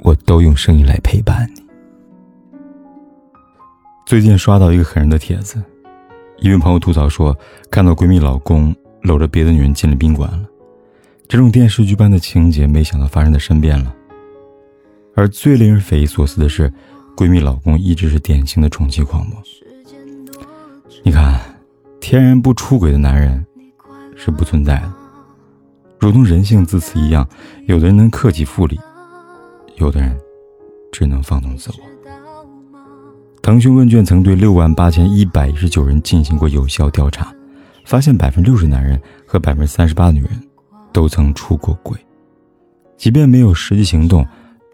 我都用声音来陪伴你。最近刷到一个狠人的帖子，一位朋友吐槽说，看到闺蜜老公搂着别的女人进了宾馆了。这种电视剧般的情节，没想到发生在身边了。而最令人匪夷所思的是，闺蜜老公一直是典型的宠妻狂魔。你看，天然不出轨的男人是不存在的。如同人性自私一样，有的人能克己复礼，有的人只能放纵自我。腾讯问卷曾对六万八千一百一十九人进行过有效调查，发现百分之六十男人和百分之三十八女人都曾出过轨，即便没有实际行动。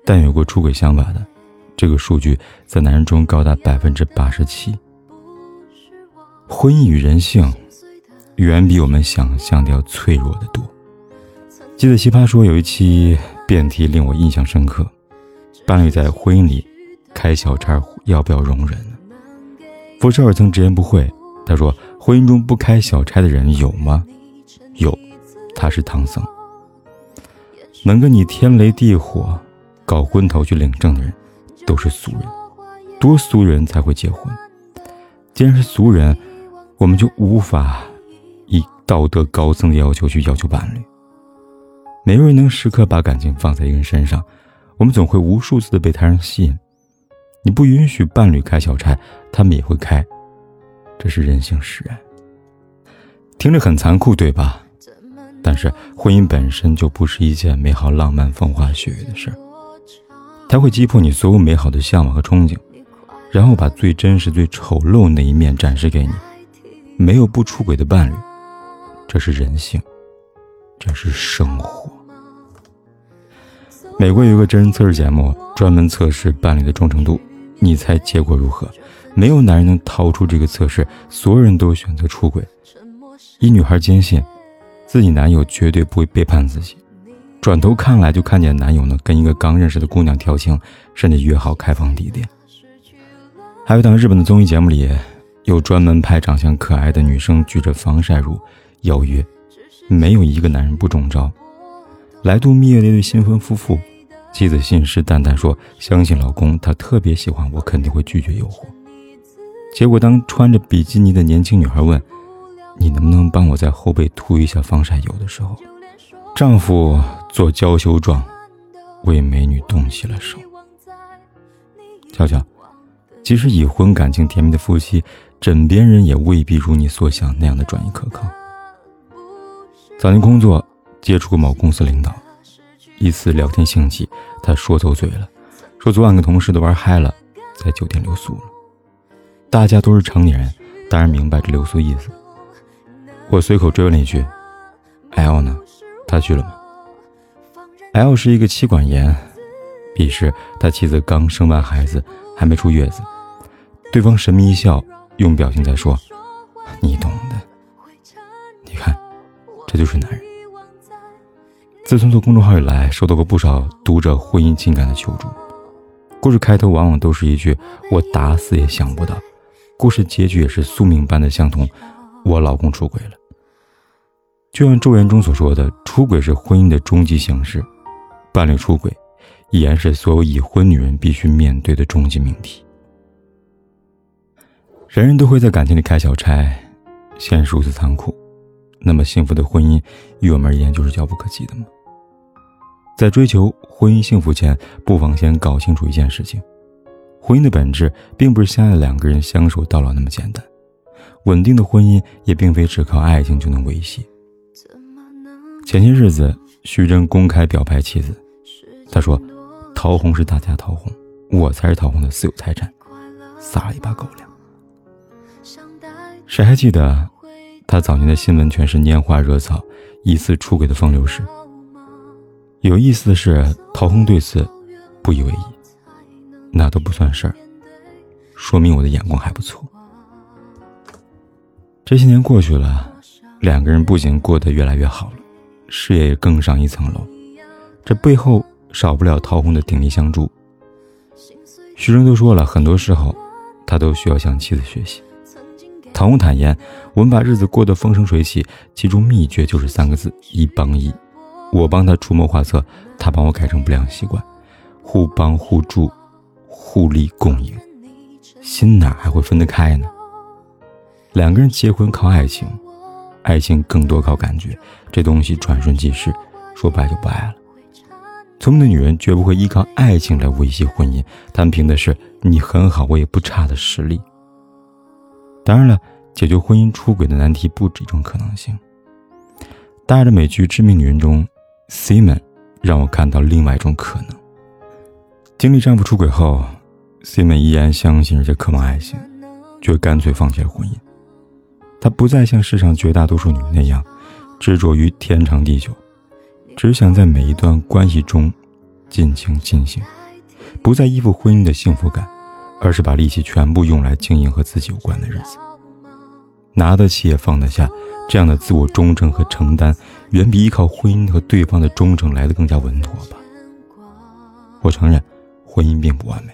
但有过出轨想法的，这个数据在男人中高达百分之八十七。婚姻与人性，远比我们想象的要脆弱的多。记得奇葩说有一期辩题令我印象深刻，伴侣在婚姻里开小差要不要容忍呢？傅首尔曾直言不讳，他说：“婚姻中不开小差的人有吗？有，他是唐僧，能跟你天雷地火。”搞昏头去领证的人，都是俗人，多俗人才会结婚。既然是俗人，我们就无法以道德高僧的要求去要求伴侣。没有人能时刻把感情放在一个人身上，我们总会无数次的被他人吸引。你不允许伴侣开小差，他们也会开，这是人性使然。听着很残酷，对吧？但是婚姻本身就不是一件美好、浪漫、风花雪月的事儿。他会击破你所有美好的向往和憧憬，然后把最真实、最丑陋那一面展示给你。没有不出轨的伴侣，这是人性，这是生活。美国有个真人测试节目，专门测试伴侣的忠诚度。你猜结果如何？没有男人能逃出这个测试，所有人都选择出轨。一女孩坚信，自己男友绝对不会背叛自己。转头看来，就看见男友呢跟一个刚认识的姑娘调情，甚至约好开房地点。还有档日本的综艺节目里，有专门拍长相可爱的女生举着防晒乳邀约，没有一个男人不中招。来度蜜月的一对新婚夫妇，妻子信誓旦旦说相信老公，他特别喜欢我，肯定会拒绝诱惑。结果当穿着比基尼的年轻女孩问：“你能不能帮我在后背涂一下防晒油的时候？”丈夫做娇羞状，为美女动起了手。瞧瞧，即使已婚、感情甜蜜的夫妻，枕边人也未必如你所想那样的专一可靠。早年工作接触过某公司领导，一次聊天兴起，他说走嘴了，说昨晚跟同事都玩嗨了，在酒店留宿了。大家都是成年人，当然明白这留宿意思。我随口追问了一句：“L 呢？”他去了吗？L 是一个妻管严，彼时他妻子刚生完孩子，还没出月子。对方神秘一笑，用表情在说：“你懂的。”你看，这就是男人。自从做公众号以来，收到过不少读者婚姻情感的求助。故事开头往往都是一句“我打死也想不到”，故事结局也是宿命般的相同：“我老公出轨了。”就像《咒怨》中所说的，出轨是婚姻的终极形式，伴侣出轨，依然是所有已婚女人必须面对的终极命题。人人都会在感情里开小差，现实如此残酷，那么幸福的婚姻，于我们而言就是遥不可及的吗？在追求婚姻幸福前，不妨先搞清楚一件事情：婚姻的本质，并不是相爱两个人相守到老那么简单，稳定的婚姻也并非只靠爱情就能维系。前些日子，徐峥公开表白妻子，他说：“陶虹是大家陶虹，我才是陶虹的私有财产。”撒了一把狗粮。谁还记得他早年的新闻全是拈花惹草、疑似出轨的风流事？有意思的是，陶虹对此不以为意。那都不算事儿，说明我的眼光还不错。这些年过去了，两个人不仅过得越来越好了，事业也更上一层楼。这背后少不了陶虹的鼎力相助。徐峥都说了，很多时候他都需要向妻子学习。唐红坦言，我们把日子过得风生水起，其中秘诀就是三个字：一帮一。我帮他出谋划策，他帮我改正不良习惯，互帮互助，互利共赢，心哪还会分得开呢？两个人结婚靠爱情，爱情更多靠感觉，这东西转瞬即逝，说不爱就不爱了。聪明的女人绝不会依靠爱情来维系婚姻，她们凭的是你很好我也不差的实力。当然了，解决婚姻出轨的难题不止一种可能性。大爱的美剧《致命女人》中，Simon 让我看到另外一种可能。经历丈夫出轨后，Simon 依然相信而且渴望爱情，却干脆放弃了婚姻。她不再像世上绝大多数女人那样执着于天长地久，只想在每一段关系中尽情尽兴，不再依附婚姻的幸福感，而是把力气全部用来经营和自己有关的日子。拿得起也放得下，这样的自我忠诚和承担，远比依靠婚姻和对方的忠诚来得更加稳妥吧。我承认，婚姻并不完美。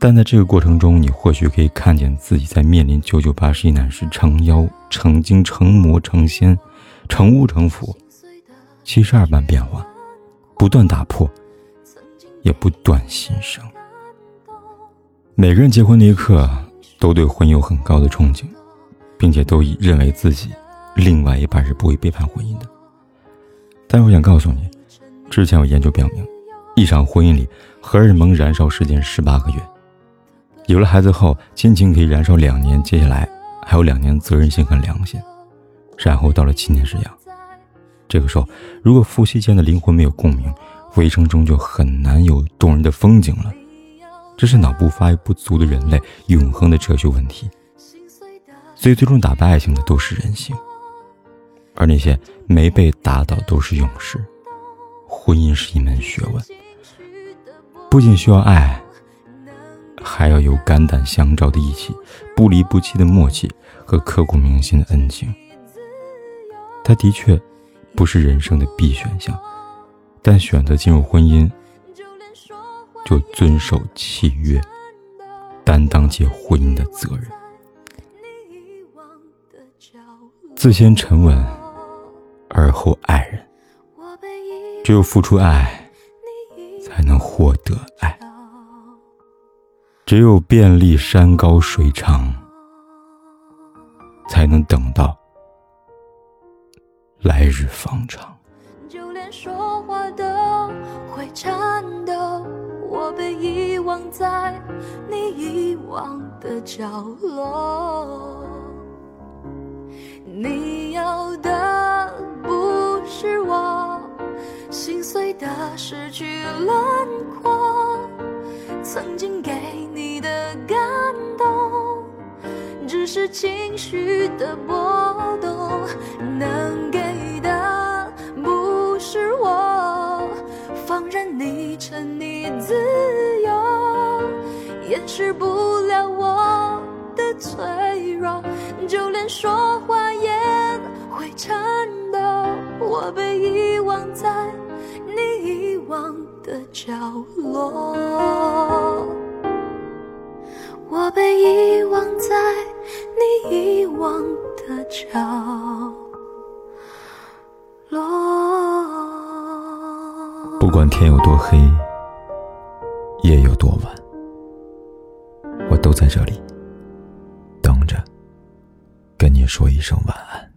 但在这个过程中，你或许可以看见自己在面临九九八十一难时，成妖、成精、成魔、成仙、成巫、成佛，七十二般变化，不断打破，也不断新生。每个人结婚那一刻，都对婚姻有很高的憧憬，并且都以认为自己另外一半是不会背叛婚姻的。但是我想告诉你，之前有研究表明，一场婚姻里荷尔蒙燃烧时间十八个月。有了孩子后，亲情可以燃烧两年，接下来还有两年责任心和良心，然后到了七年之痒。这个时候，如果夫妻间的灵魂没有共鸣，围城中就很难有动人的风景了。这是脑部发育不足的人类永恒的哲学问题。所以，最终打败爱情的都是人性，而那些没被打倒都是勇士。婚姻是一门学问，不仅需要爱。还要有肝胆相照的义气，不离不弃的默契和刻骨铭心的恩情。他的确不是人生的必选项，但选择进入婚姻，就遵守契约，担当起婚姻的责任。自先沉稳，而后爱人。只有付出爱，才能获得爱。只有遍历山高水长，才能等到来日方长。忘的角落。你要的不是我心碎的失去轮廓，曾经给你的感动，只。是情绪的波动，能给的不是我，放任你沉溺自，掩饰不了我的脆弱，就连说话也会颤抖。我被遗忘在你遗忘的角落，我被遗忘在。你遗忘的角落。不管天有多黑，夜有多晚，都在这里等着，跟你说一声晚安。